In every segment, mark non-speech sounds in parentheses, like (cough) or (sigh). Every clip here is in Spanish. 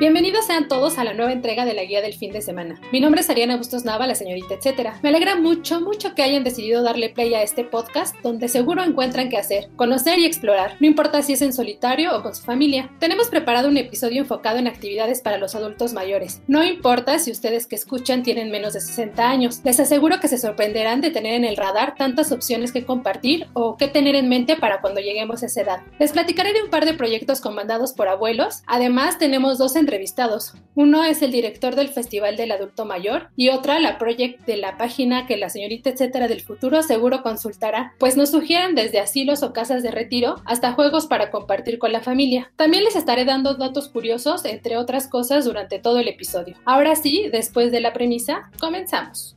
Bienvenidos sean todos a la nueva entrega de la guía del fin de semana. Mi nombre es Ariana Bustos Nava, la señorita etcétera. Me alegra mucho, mucho que hayan decidido darle play a este podcast donde seguro encuentran qué hacer, conocer y explorar, no importa si es en solitario o con su familia. Tenemos preparado un episodio enfocado en actividades para los adultos mayores. No importa si ustedes que escuchan tienen menos de 60 años, les aseguro que se sorprenderán de tener en el radar tantas opciones que compartir o que tener en mente para cuando lleguemos a esa edad. Les platicaré de un par de proyectos comandados por abuelos, además tenemos dos entrevistados. Uno es el director del Festival del Adulto Mayor y otra la project de la página que la señorita etcétera del futuro seguro consultará, pues nos sugieren desde asilos o casas de retiro hasta juegos para compartir con la familia. También les estaré dando datos curiosos, entre otras cosas, durante todo el episodio. Ahora sí, después de la premisa, comenzamos.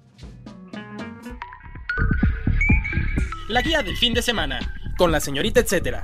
La guía del fin de semana, con la señorita etcétera.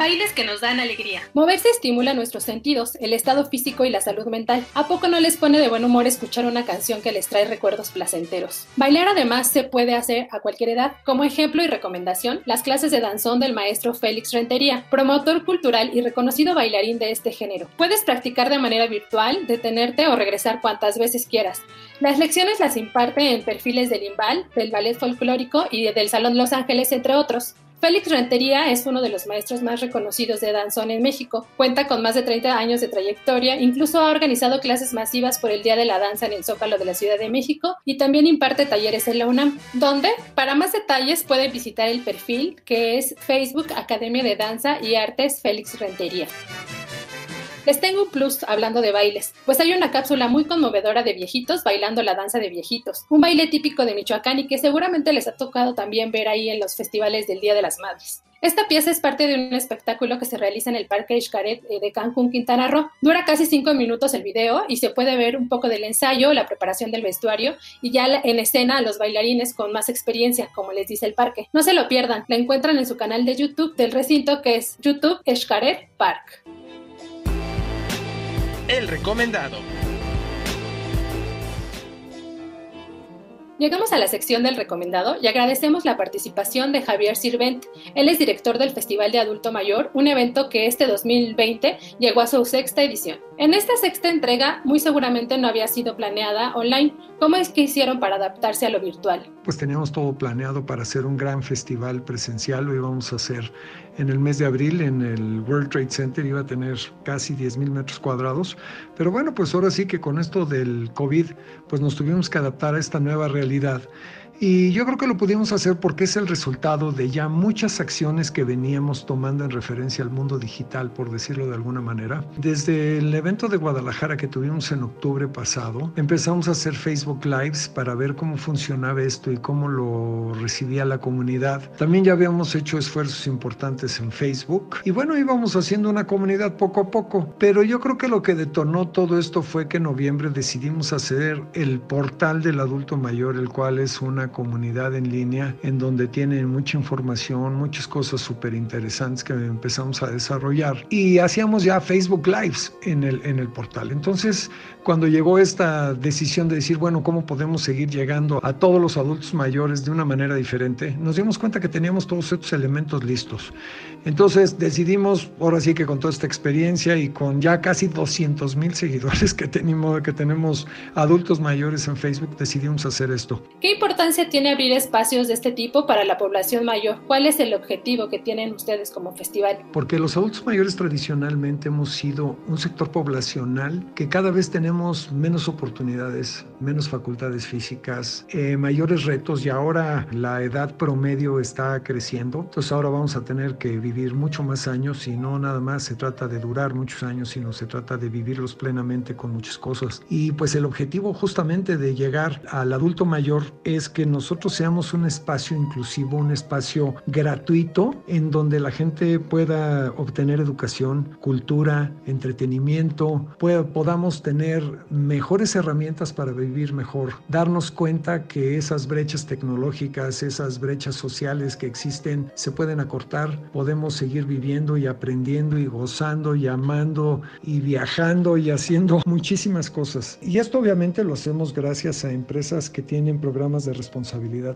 Bailes que nos dan alegría. Moverse estimula nuestros sentidos, el estado físico y la salud mental. ¿A poco no les pone de buen humor escuchar una canción que les trae recuerdos placenteros? Bailar además se puede hacer a cualquier edad. Como ejemplo y recomendación, las clases de danzón del maestro Félix Rentería, promotor cultural y reconocido bailarín de este género. Puedes practicar de manera virtual, detenerte o regresar cuantas veces quieras. Las lecciones las imparte en perfiles del Imbal, del Ballet Folclórico y del Salón Los Ángeles, entre otros. Félix Rentería es uno de los maestros más reconocidos de danzón en México. Cuenta con más de 30 años de trayectoria, incluso ha organizado clases masivas por el Día de la Danza en el Zócalo de la Ciudad de México y también imparte talleres en la UNAM, donde para más detalles pueden visitar el perfil que es Facebook Academia de Danza y Artes Félix Rentería. Les tengo un plus hablando de bailes, pues hay una cápsula muy conmovedora de viejitos bailando la danza de viejitos, un baile típico de Michoacán y que seguramente les ha tocado también ver ahí en los festivales del Día de las Madres. Esta pieza es parte de un espectáculo que se realiza en el Parque Xcaret eh, de Cancún, Quintana Roo. Dura casi cinco minutos el video y se puede ver un poco del ensayo, la preparación del vestuario y ya en escena a los bailarines con más experiencia, como les dice el parque. No se lo pierdan, la encuentran en su canal de YouTube del recinto que es YouTube Xcaret Park. El recomendado. Llegamos a la sección del recomendado y agradecemos la participación de Javier Sirvent. Él es director del Festival de Adulto Mayor, un evento que este 2020 llegó a su sexta edición. En esta sexta entrega muy seguramente no había sido planeada online. ¿Cómo es que hicieron para adaptarse a lo virtual? Pues teníamos todo planeado para hacer un gran festival presencial, lo íbamos a hacer en el mes de abril en el World Trade Center, iba a tener casi 10 mil metros cuadrados, pero bueno, pues ahora sí que con esto del COVID, pues nos tuvimos que adaptar a esta nueva realidad. Y yo creo que lo pudimos hacer porque es el resultado de ya muchas acciones que veníamos tomando en referencia al mundo digital, por decirlo de alguna manera. Desde el evento de Guadalajara que tuvimos en octubre pasado, empezamos a hacer Facebook Lives para ver cómo funcionaba esto y cómo lo recibía la comunidad. También ya habíamos hecho esfuerzos importantes en Facebook y bueno, íbamos haciendo una comunidad poco a poco. Pero yo creo que lo que detonó todo esto fue que en noviembre decidimos hacer el portal del adulto mayor, el cual es una comunidad en línea en donde tienen mucha información, muchas cosas súper interesantes que empezamos a desarrollar. Y hacíamos ya Facebook Lives en el, en el portal. Entonces, cuando llegó esta decisión de decir, bueno, ¿cómo podemos seguir llegando a todos los adultos mayores de una manera diferente? Nos dimos cuenta que teníamos todos estos elementos listos. Entonces decidimos, ahora sí que con toda esta experiencia y con ya casi 200 mil seguidores que tenemos, que tenemos adultos mayores en Facebook, decidimos hacer esto. ¿Qué importancia tiene abrir espacios de este tipo para la población mayor? ¿Cuál es el objetivo que tienen ustedes como festival? Porque los adultos mayores tradicionalmente hemos sido un sector poblacional que cada vez tenemos menos oportunidades, menos facultades físicas, eh, mayores retos y ahora la edad promedio está creciendo. Entonces ahora vamos a tener que vivir mucho más años y no nada más se trata de durar muchos años, sino se trata de vivirlos plenamente con muchas cosas. Y pues el objetivo justamente de llegar al adulto mayor es que nosotros seamos un espacio inclusivo, un espacio gratuito en donde la gente pueda obtener educación, cultura, entretenimiento, podamos tener mejores herramientas para vivir mejor, darnos cuenta que esas brechas tecnológicas, esas brechas sociales que existen se pueden acortar, podemos seguir viviendo y aprendiendo y gozando y amando y viajando y haciendo (laughs) muchísimas cosas. Y esto obviamente lo hacemos gracias a empresas que tienen programas de responsabilidad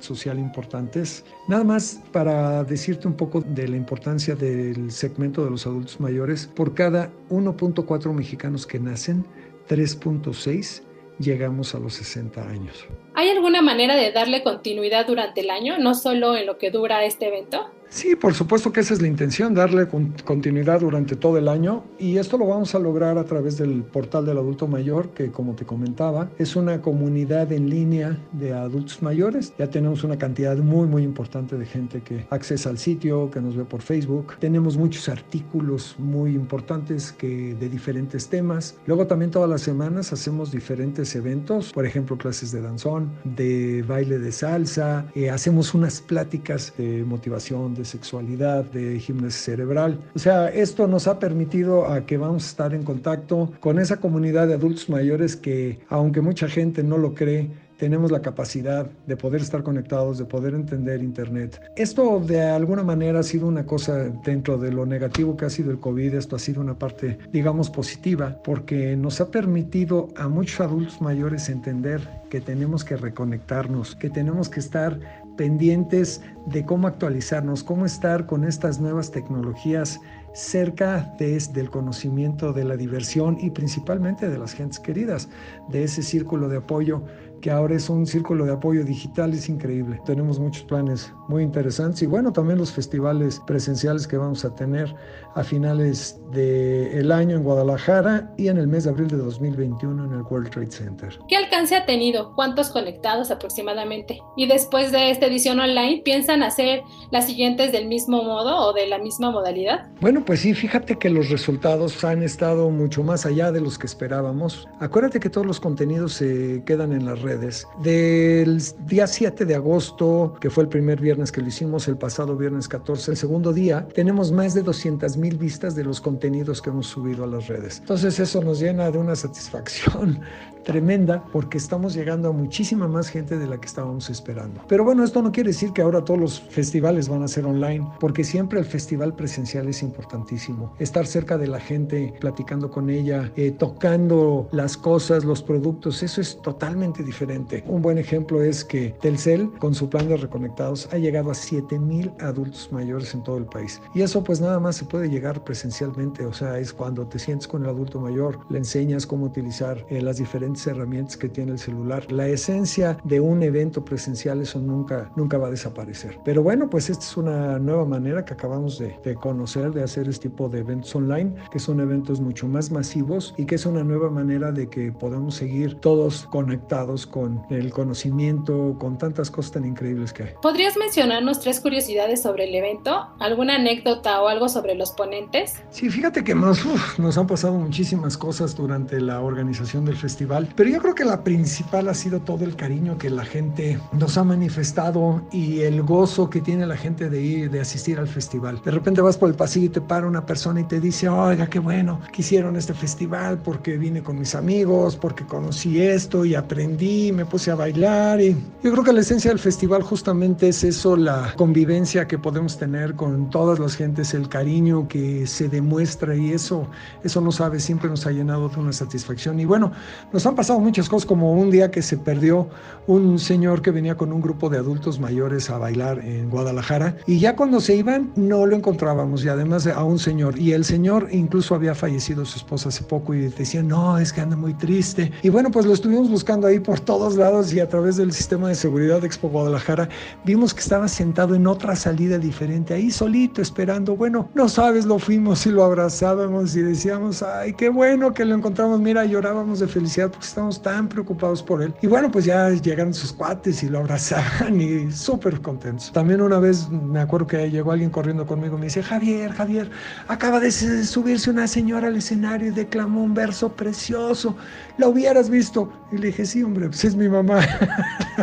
social importantes. Nada más para decirte un poco de la importancia del segmento de los adultos mayores, por cada 1.4 mexicanos que nacen, 3.6 llegamos a los 60 años. ¿Hay alguna manera de darle continuidad durante el año, no solo en lo que dura este evento? Sí, por supuesto que esa es la intención, darle continuidad durante todo el año y esto lo vamos a lograr a través del portal del adulto mayor, que como te comentaba, es una comunidad en línea de adultos mayores. Ya tenemos una cantidad muy, muy importante de gente que accesa al sitio, que nos ve por Facebook. Tenemos muchos artículos muy importantes que, de diferentes temas. Luego también todas las semanas hacemos diferentes eventos, por ejemplo, clases de danzón, de baile de salsa, eh, hacemos unas pláticas de motivación, de sexualidad, de gimnasia cerebral. O sea, esto nos ha permitido a que vamos a estar en contacto con esa comunidad de adultos mayores que, aunque mucha gente no lo cree, tenemos la capacidad de poder estar conectados, de poder entender Internet. Esto de alguna manera ha sido una cosa dentro de lo negativo que ha sido el COVID, esto ha sido una parte, digamos, positiva, porque nos ha permitido a muchos adultos mayores entender que tenemos que reconectarnos, que tenemos que estar pendientes de cómo actualizarnos, cómo estar con estas nuevas tecnologías cerca de, del conocimiento, de la diversión y principalmente de las gentes queridas, de ese círculo de apoyo que ahora es un círculo de apoyo digital, es increíble. Tenemos muchos planes muy interesantes y bueno, también los festivales presenciales que vamos a tener a finales del año en Guadalajara y en el mes de abril de 2021 en el World Trade Center. ¿Qué alcance ha tenido? ¿Cuántos conectados aproximadamente? Y después de esta edición online, ¿piensan hacer las siguientes del mismo modo o de la misma modalidad? Bueno, pues sí, fíjate que los resultados han estado mucho más allá de los que esperábamos. Acuérdate que todos los contenidos se quedan en las redes del día 7 de agosto, que fue el primer viernes que lo hicimos, el pasado viernes 14, el segundo día, tenemos más de 200 mil vistas de los contenidos que hemos subido a las redes. Entonces eso nos llena de una satisfacción tremenda porque estamos llegando a muchísima más gente de la que estábamos esperando. Pero bueno, esto no quiere decir que ahora todos los festivales van a ser online, porque siempre el festival presencial es importantísimo. Estar cerca de la gente, platicando con ella, eh, tocando las cosas, los productos, eso es totalmente diferente. Un buen ejemplo es que Telcel, con su plan de reconectados, ha llegado a 7 mil adultos mayores en todo el país. Y eso pues nada más se puede llegar presencialmente, o sea, es cuando te sientes con el adulto mayor, le enseñas cómo utilizar eh, las diferentes herramientas que tiene el celular. La esencia de un evento presencial, eso nunca, nunca va a desaparecer. Pero bueno, pues esta es una nueva manera que acabamos de, de conocer, de hacer este tipo de eventos online, que son eventos mucho más masivos y que es una nueva manera de que podamos seguir todos conectados con el conocimiento, con tantas cosas tan increíbles que hay. ¿Podrías mencionarnos tres curiosidades sobre el evento? ¿Alguna anécdota o algo sobre los ponentes? Sí, fíjate que nos, nos han pasado muchísimas cosas durante la organización del festival pero yo creo que la principal ha sido todo el cariño que la gente nos ha manifestado y el gozo que tiene la gente de ir, de asistir al festival. De repente vas por el pasillo y te para una persona y te dice, oiga, qué bueno que hicieron este festival porque vine con mis amigos, porque conocí esto y aprendí, me puse a bailar. Y yo creo que la esencia del festival justamente es eso, la convivencia que podemos tener con todas las gentes, el cariño que se demuestra y eso, eso no sabe, siempre nos ha llenado de una satisfacción. Y bueno, nos han han pasado muchas cosas, como un día que se perdió un señor que venía con un grupo de adultos mayores a bailar en Guadalajara y ya cuando se iban no lo encontrábamos y además a un señor y el señor incluso había fallecido su esposa hace poco y decía, no, es que anda muy triste. Y bueno, pues lo estuvimos buscando ahí por todos lados y a través del sistema de seguridad de Expo Guadalajara vimos que estaba sentado en otra salida diferente, ahí solito esperando. Bueno, no sabes, lo fuimos y lo abrazábamos y decíamos, ay, qué bueno que lo encontramos. Mira, llorábamos de felicidad porque estamos tan preocupados por él. Y bueno, pues ya llegaron sus cuates y lo abrazaban y súper contentos. También una vez me acuerdo que llegó alguien corriendo conmigo y me dice, Javier, Javier, acaba de subirse una señora al escenario y declamó un verso precioso. ¿La hubieras visto? Y le dije, sí, hombre, pues es mi mamá.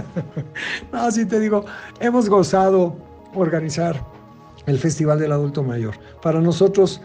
(laughs) no, así te digo, hemos gozado organizar el Festival del Adulto Mayor. Para nosotros,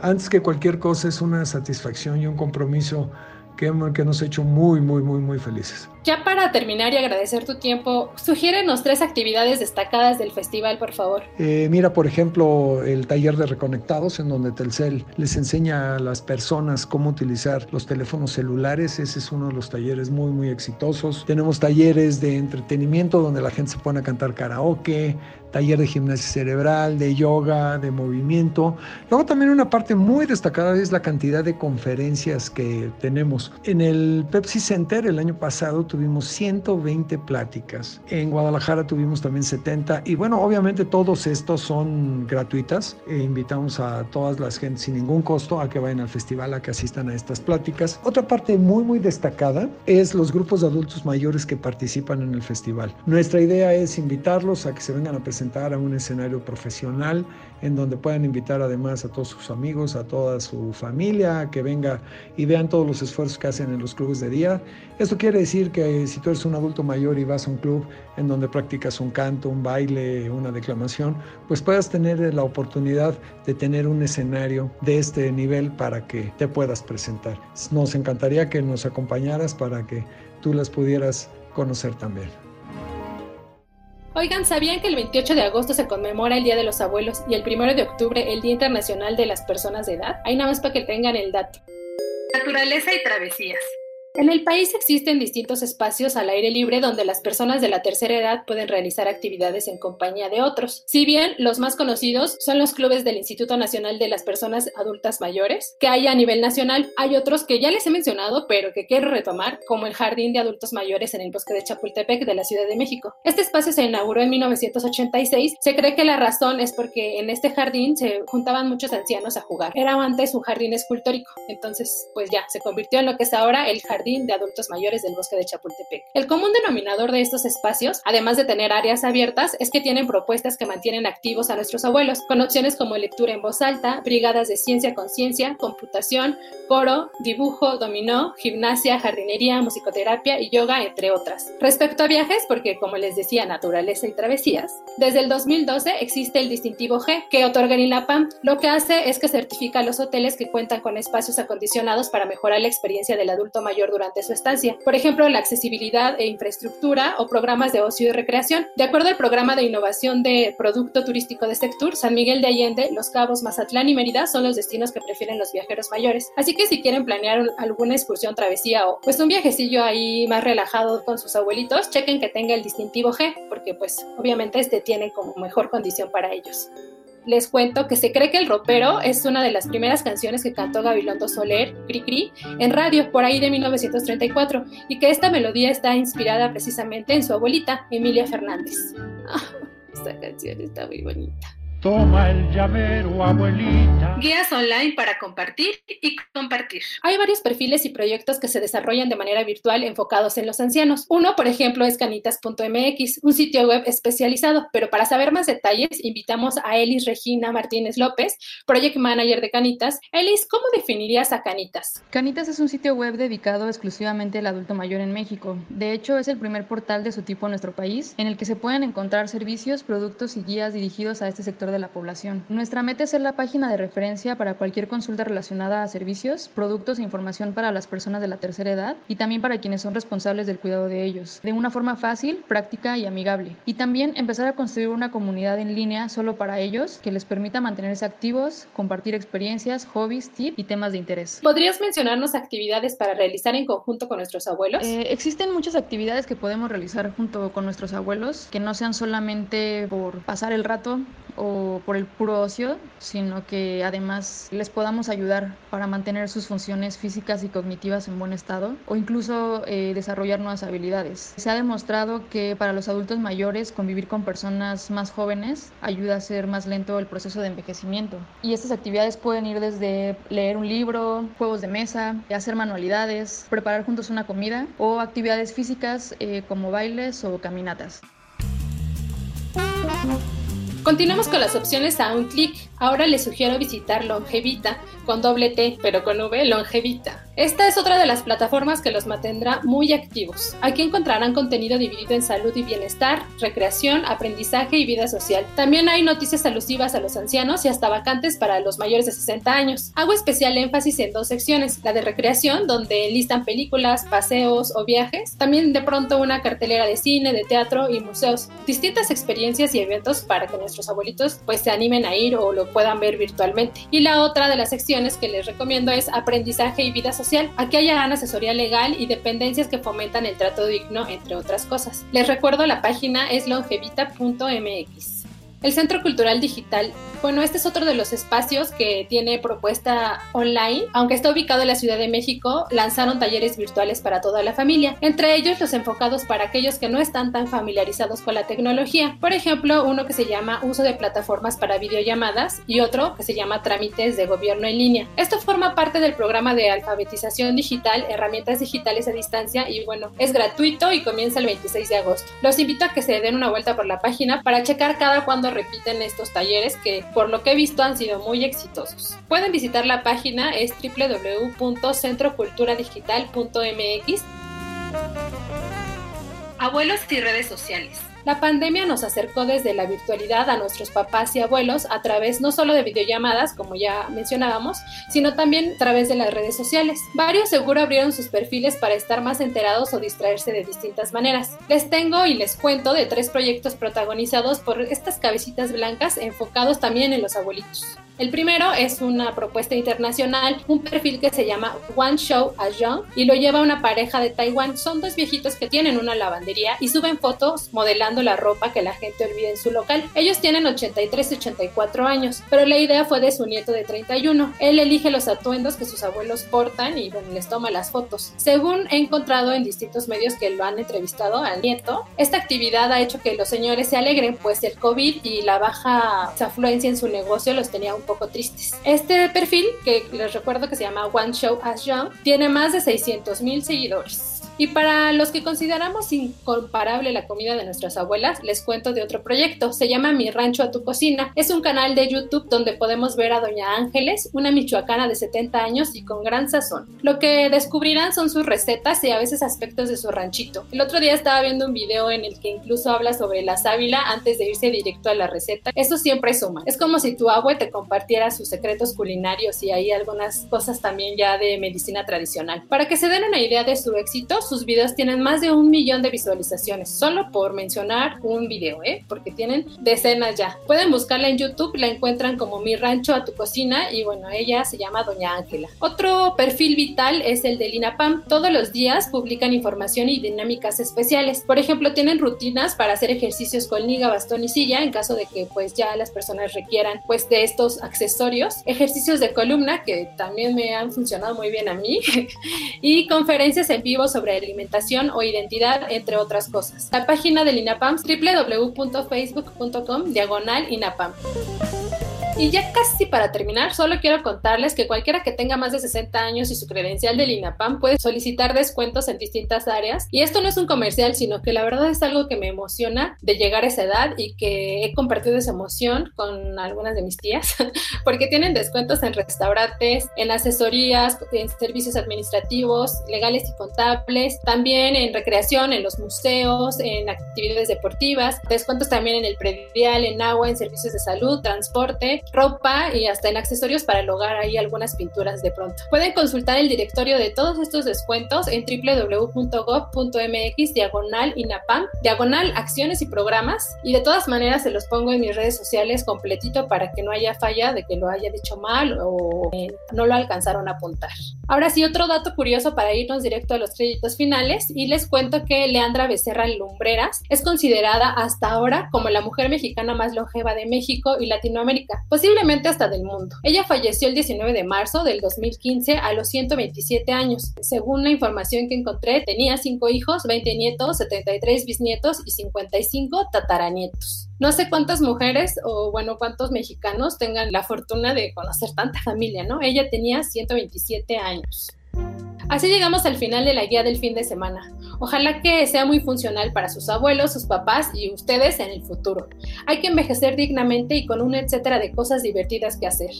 antes que cualquier cosa, es una satisfacción y un compromiso que, que nos ha hecho muy, muy, muy, muy felices. Ya para terminar y agradecer tu tiempo, sugiérenos tres actividades destacadas del festival, por favor. Eh, mira, por ejemplo, el taller de reconectados, en donde Telcel les enseña a las personas cómo utilizar los teléfonos celulares. Ese es uno de los talleres muy, muy exitosos. Tenemos talleres de entretenimiento, donde la gente se pone a cantar karaoke, taller de gimnasia cerebral, de yoga, de movimiento. Luego también una parte muy destacada es la cantidad de conferencias que tenemos. En el Pepsi Center el año pasado tuvimos 120 pláticas. En Guadalajara tuvimos también 70 y bueno, obviamente todos estos son gratuitas. E invitamos a todas las gentes sin ningún costo a que vayan al festival, a que asistan a estas pláticas. Otra parte muy muy destacada es los grupos de adultos mayores que participan en el festival. Nuestra idea es invitarlos a que se vengan a presentar a un escenario profesional en donde puedan invitar además a todos sus amigos, a toda su familia, que venga y vean todos los esfuerzos que hacen en los clubes de día. Esto quiere decir que si tú eres un adulto mayor y vas a un club en donde practicas un canto, un baile, una declamación, pues puedas tener la oportunidad de tener un escenario de este nivel para que te puedas presentar. Nos encantaría que nos acompañaras para que tú las pudieras conocer también. Oigan, ¿sabían que el 28 de agosto se conmemora el Día de los Abuelos y el 1 de octubre el Día Internacional de las Personas de Edad? Ahí nada más para que tengan el dato. Naturaleza y travesías. En el país existen distintos espacios al aire libre donde las personas de la tercera edad pueden realizar actividades en compañía de otros. Si bien los más conocidos son los clubes del Instituto Nacional de las Personas Adultas Mayores, que hay a nivel nacional, hay otros que ya les he mencionado, pero que quiero retomar, como el Jardín de Adultos Mayores en el Bosque de Chapultepec de la Ciudad de México. Este espacio se inauguró en 1986. Se cree que la razón es porque en este jardín se juntaban muchos ancianos a jugar. Era antes un jardín escultórico, entonces pues ya se convirtió en lo que es ahora el Jardín de Adultos Mayores del Bosque de Chapultepec. El común denominador de estos espacios, además de tener áreas abiertas, es que tienen propuestas que mantienen activos a nuestros abuelos, con opciones como lectura en voz alta, brigadas de ciencia conciencia, computación, coro, dibujo, dominó, gimnasia, jardinería, musicoterapia y yoga, entre otras. Respecto a viajes, porque como les decía, naturaleza y travesías, desde el 2012 existe el distintivo G que otorga el INAPAM. Lo que hace es que certifica a los hoteles que cuentan con espacios acondicionados para mejorar la experiencia del adulto mayor durante su estancia. Por ejemplo, la accesibilidad e infraestructura o programas de ocio y recreación. De acuerdo al programa de innovación de producto turístico de Sectur, San Miguel de Allende, Los Cabos, Mazatlán y Mérida son los destinos que prefieren los viajeros mayores. Así que si quieren planear alguna excursión, travesía o pues un viajecillo ahí más relajado con sus abuelitos, chequen que tenga el distintivo G, porque pues obviamente este tiene como mejor condición para ellos les cuento que se cree que El Ropero es una de las primeras canciones que cantó Gabilondo Soler, Cri Cri, en radio por ahí de 1934 y que esta melodía está inspirada precisamente en su abuelita, Emilia Fernández. Ah, esta canción está muy bonita. Toma el llavero, abuelita. Guías online para compartir y compartir. Hay varios perfiles y proyectos que se desarrollan de manera virtual enfocados en los ancianos. Uno, por ejemplo, es canitas.mx, un sitio web especializado, pero para saber más detalles, invitamos a Elis Regina Martínez López, Project Manager de Canitas. Elis, ¿cómo definirías a Canitas? Canitas es un sitio web dedicado exclusivamente al adulto mayor en México. De hecho, es el primer portal de su tipo en nuestro país, en el que se pueden encontrar servicios, productos y guías dirigidos a este sector de la población. Nuestra meta es ser la página de referencia para cualquier consulta relacionada a servicios, productos e información para las personas de la tercera edad y también para quienes son responsables del cuidado de ellos, de una forma fácil, práctica y amigable. Y también empezar a construir una comunidad en línea solo para ellos que les permita mantenerse activos, compartir experiencias, hobbies, tips y temas de interés. ¿Podrías mencionarnos actividades para realizar en conjunto con nuestros abuelos? Eh, existen muchas actividades que podemos realizar junto con nuestros abuelos que no sean solamente por pasar el rato o por el puro ocio, sino que además les podamos ayudar para mantener sus funciones físicas y cognitivas en buen estado o incluso eh, desarrollar nuevas habilidades. Se ha demostrado que para los adultos mayores convivir con personas más jóvenes ayuda a hacer más lento el proceso de envejecimiento. Y estas actividades pueden ir desde leer un libro, juegos de mesa, hacer manualidades, preparar juntos una comida o actividades físicas eh, como bailes o caminatas. Continuamos con las opciones a un clic. Ahora les sugiero visitar Longevita, con doble T, pero con V, Longevita. Esta es otra de las plataformas que los mantendrá muy activos. Aquí encontrarán contenido dividido en salud y bienestar, recreación, aprendizaje y vida social. También hay noticias alusivas a los ancianos y hasta vacantes para los mayores de 60 años. Hago especial énfasis en dos secciones, la de recreación, donde listan películas, paseos o viajes, también de pronto una cartelera de cine, de teatro y museos, distintas experiencias y eventos para que nuestros abuelitos pues se animen a ir o lo puedan ver virtualmente. Y la otra de las secciones que les recomiendo es aprendizaje y vida social Aquí hallarán asesoría legal y dependencias que fomentan el trato digno, entre otras cosas. Les recuerdo la página es longevita.mx. El Centro Cultural Digital. Bueno, este es otro de los espacios que tiene propuesta online. Aunque está ubicado en la Ciudad de México, lanzaron talleres virtuales para toda la familia, entre ellos los enfocados para aquellos que no están tan familiarizados con la tecnología. Por ejemplo, uno que se llama Uso de plataformas para videollamadas y otro que se llama Trámites de Gobierno en línea. Esto forma parte del programa de alfabetización digital, herramientas digitales a distancia y bueno, es gratuito y comienza el 26 de agosto. Los invito a que se den una vuelta por la página para checar cada cuando repiten estos talleres que por lo que he visto han sido muy exitosos. Pueden visitar la página es www.centroculturadigital.mx. Abuelos y redes sociales. La pandemia nos acercó desde la virtualidad a nuestros papás y abuelos a través no solo de videollamadas, como ya mencionábamos, sino también a través de las redes sociales. Varios seguro abrieron sus perfiles para estar más enterados o distraerse de distintas maneras. Les tengo y les cuento de tres proyectos protagonizados por estas cabecitas blancas enfocados también en los abuelitos. El primero es una propuesta internacional, un perfil que se llama One Show a Young y lo lleva una pareja de Taiwán. Son dos viejitos que tienen una lavandería y suben fotos modelando la ropa que la gente olvida en su local. Ellos tienen 83 y 84 años, pero la idea fue de su nieto de 31. Él elige los atuendos que sus abuelos portan y bueno, les toma las fotos. Según he encontrado en distintos medios que lo han entrevistado al nieto, esta actividad ha hecho que los señores se alegren, pues el COVID y la baja afluencia en su negocio los tenía un poco tristes. Este perfil, que les recuerdo que se llama One Show as Young, tiene más de 600 mil seguidores. Y para los que consideramos incomparable la comida de nuestras abuelas, les cuento de otro proyecto. Se llama Mi Rancho a tu Cocina. Es un canal de YouTube donde podemos ver a Doña Ángeles, una michoacana de 70 años y con gran sazón. Lo que descubrirán son sus recetas y a veces aspectos de su ranchito. El otro día estaba viendo un video en el que incluso habla sobre la sábila antes de irse directo a la receta. Eso siempre suma. Es como si tu abue te compartiera sus secretos culinarios y hay algunas cosas también ya de medicina tradicional. Para que se den una idea de su éxito, sus videos tienen más de un millón de visualizaciones, solo por mencionar un video, ¿eh? porque tienen decenas ya. Pueden buscarla en YouTube, la encuentran como Mi Rancho a tu Cocina y bueno, ella se llama Doña Ángela. Otro perfil vital es el de Lina Pam. Todos los días publican información y dinámicas especiales. Por ejemplo, tienen rutinas para hacer ejercicios con liga, bastón y silla en caso de que pues ya las personas requieran pues de estos accesorios. Ejercicios de columna que también me han funcionado muy bien a mí (laughs) y conferencias en vivo sobre alimentación o identidad, entre otras cosas. La página del INAPAM www.facebook.com diagonal INAPAM. Y ya casi para terminar, solo quiero contarles que cualquiera que tenga más de 60 años y su credencial del INAPAM puede solicitar descuentos en distintas áreas. Y esto no es un comercial, sino que la verdad es algo que me emociona de llegar a esa edad y que he compartido esa emoción con algunas de mis tías, (laughs) porque tienen descuentos en restaurantes, en asesorías, en servicios administrativos, legales y contables, también en recreación, en los museos, en actividades deportivas, descuentos también en el predial, en agua, en servicios de salud, transporte ropa y hasta en accesorios para el hogar algunas pinturas de pronto. Pueden consultar el directorio de todos estos descuentos en www.gov.mx diagonal INAPAM, diagonal acciones y programas y de todas maneras se los pongo en mis redes sociales completito para que no haya falla de que lo haya dicho mal o eh, no lo alcanzaron a apuntar. Ahora sí, otro dato curioso para irnos directo a los créditos finales y les cuento que Leandra Becerra Lumbreras es considerada hasta ahora como la mujer mexicana más longeva de México y Latinoamérica, posiblemente hasta del mundo. Ella falleció el 19 de marzo del 2015 a los 127 años. Según la información que encontré, tenía 5 hijos, 20 nietos, 73 bisnietos y 55 tataranietos. No sé cuántas mujeres o bueno, cuántos mexicanos tengan la fortuna de conocer tanta familia, ¿no? Ella tenía 127 años. Así llegamos al final de la guía del fin de semana. Ojalá que sea muy funcional para sus abuelos, sus papás y ustedes en el futuro. Hay que envejecer dignamente y con un etcétera de cosas divertidas que hacer.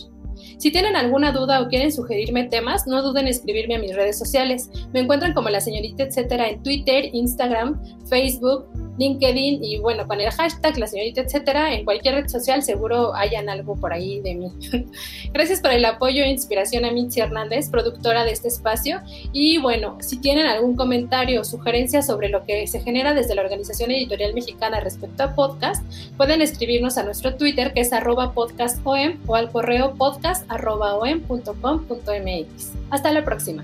Si tienen alguna duda o quieren sugerirme temas, no duden en escribirme a mis redes sociales. Me encuentran como la señorita etcétera en Twitter, Instagram, Facebook, LinkedIn y bueno, con el hashtag la señorita etcétera, en cualquier red social seguro hayan algo por ahí de mí. (laughs) Gracias por el apoyo e inspiración a Mitzi Hernández, productora de este espacio. Y bueno, si tienen algún comentario o sugerencia sobre lo que se genera desde la Organización Editorial Mexicana respecto a podcast, pueden escribirnos a nuestro Twitter que es arroba podcastom o al correo podcast.om.com.mx. Hasta la próxima.